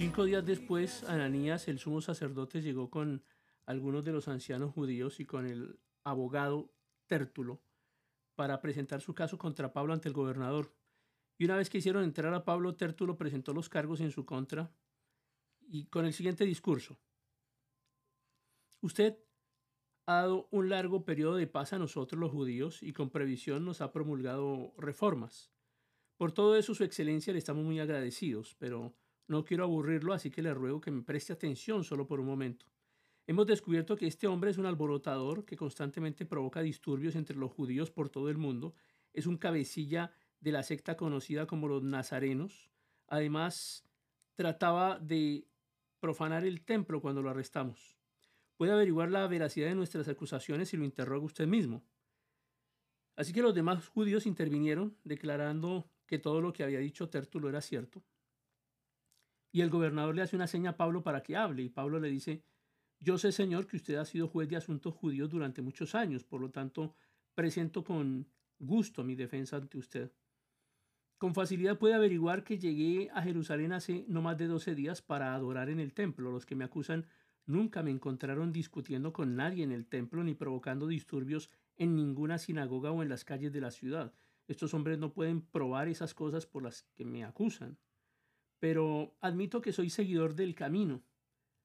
Cinco días después, Ananías, el sumo sacerdote, llegó con algunos de los ancianos judíos y con el abogado Tértulo para presentar su caso contra Pablo ante el gobernador. Y una vez que hicieron entrar a Pablo, Tértulo presentó los cargos en su contra y con el siguiente discurso. Usted ha dado un largo periodo de paz a nosotros los judíos y con previsión nos ha promulgado reformas. Por todo eso, Su Excelencia, le estamos muy agradecidos, pero no quiero aburrirlo, así que le ruego que me preste atención solo por un momento. Hemos descubierto que este hombre es un alborotador que constantemente provoca disturbios entre los judíos por todo el mundo, es un cabecilla de la secta conocida como los nazarenos. Además, trataba de profanar el templo cuando lo arrestamos. Puede averiguar la veracidad de nuestras acusaciones si lo interroga usted mismo. Así que los demás judíos intervinieron, declarando que todo lo que había dicho Tértulo era cierto. Y el gobernador le hace una seña a Pablo para que hable, y Pablo le dice, yo sé, Señor, que usted ha sido juez de asuntos judíos durante muchos años, por lo tanto, presento con gusto mi defensa ante usted. Con facilidad puede averiguar que llegué a Jerusalén hace no más de 12 días para adorar en el templo. Los que me acusan nunca me encontraron discutiendo con nadie en el templo ni provocando disturbios en ninguna sinagoga o en las calles de la ciudad. Estos hombres no pueden probar esas cosas por las que me acusan. Pero admito que soy seguidor del camino,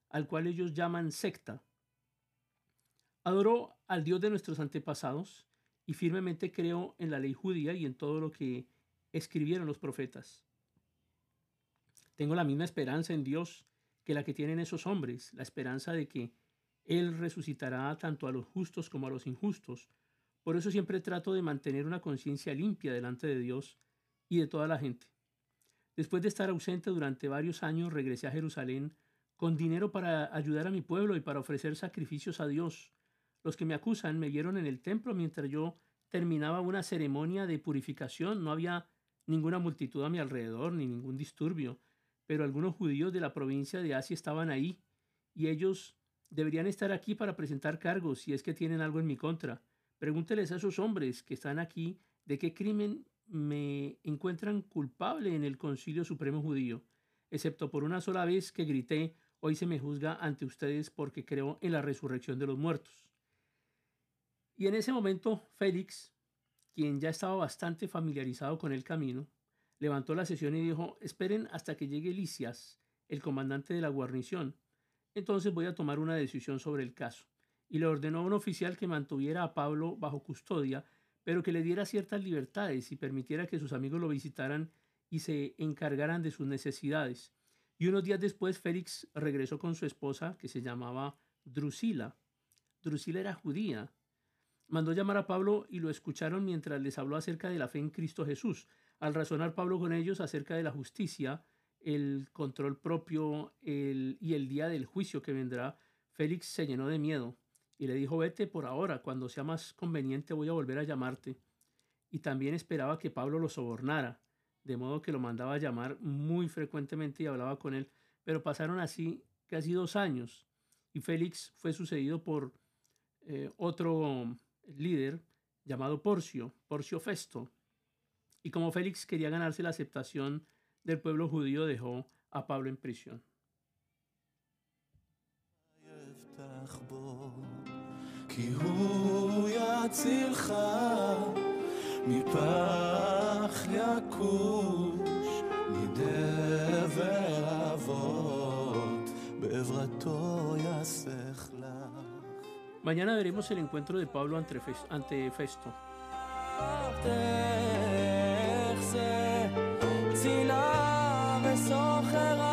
al cual ellos llaman secta. Adoro al Dios de nuestros antepasados y firmemente creo en la ley judía y en todo lo que escribieron los profetas. Tengo la misma esperanza en Dios que la que tienen esos hombres, la esperanza de que Él resucitará tanto a los justos como a los injustos. Por eso siempre trato de mantener una conciencia limpia delante de Dios y de toda la gente. Después de estar ausente durante varios años, regresé a Jerusalén con dinero para ayudar a mi pueblo y para ofrecer sacrificios a Dios. Los que me acusan me vieron en el templo mientras yo terminaba una ceremonia de purificación. No había ninguna multitud a mi alrededor, ni ningún disturbio, pero algunos judíos de la provincia de Asia estaban ahí, y ellos deberían estar aquí para presentar cargos si es que tienen algo en mi contra. Pregúnteles a esos hombres que están aquí de qué crimen me encuentran culpable en el Concilio Supremo Judío, excepto por una sola vez que grité, hoy se me juzga ante ustedes porque creo en la resurrección de los muertos. Y en ese momento Félix, quien ya estaba bastante familiarizado con el camino, levantó la sesión y dijo, esperen hasta que llegue Licias, el comandante de la guarnición. Entonces voy a tomar una decisión sobre el caso. Y le ordenó a un oficial que mantuviera a Pablo bajo custodia, pero que le diera ciertas libertades y permitiera que sus amigos lo visitaran y se encargaran de sus necesidades. Y unos días después Félix regresó con su esposa, que se llamaba Drusila. Drusila era judía, mandó llamar a Pablo y lo escucharon mientras les habló acerca de la fe en Cristo Jesús. Al razonar Pablo con ellos acerca de la justicia, el control propio y el día del juicio que vendrá, Félix se llenó de miedo y le dijo, vete por ahora, cuando sea más conveniente voy a volver a llamarte. Y también esperaba que Pablo lo sobornara, de modo que lo mandaba a llamar muy frecuentemente y hablaba con él. Pero pasaron así casi dos años y Félix fue sucedido por eh, otro líder llamado Porcio, Porcio Festo. Y como Félix quería ganarse la aceptación del pueblo judío, dejó a Pablo en prisión. Mañana veremos el encuentro de Pablo ante, Festo. מקטב ישוב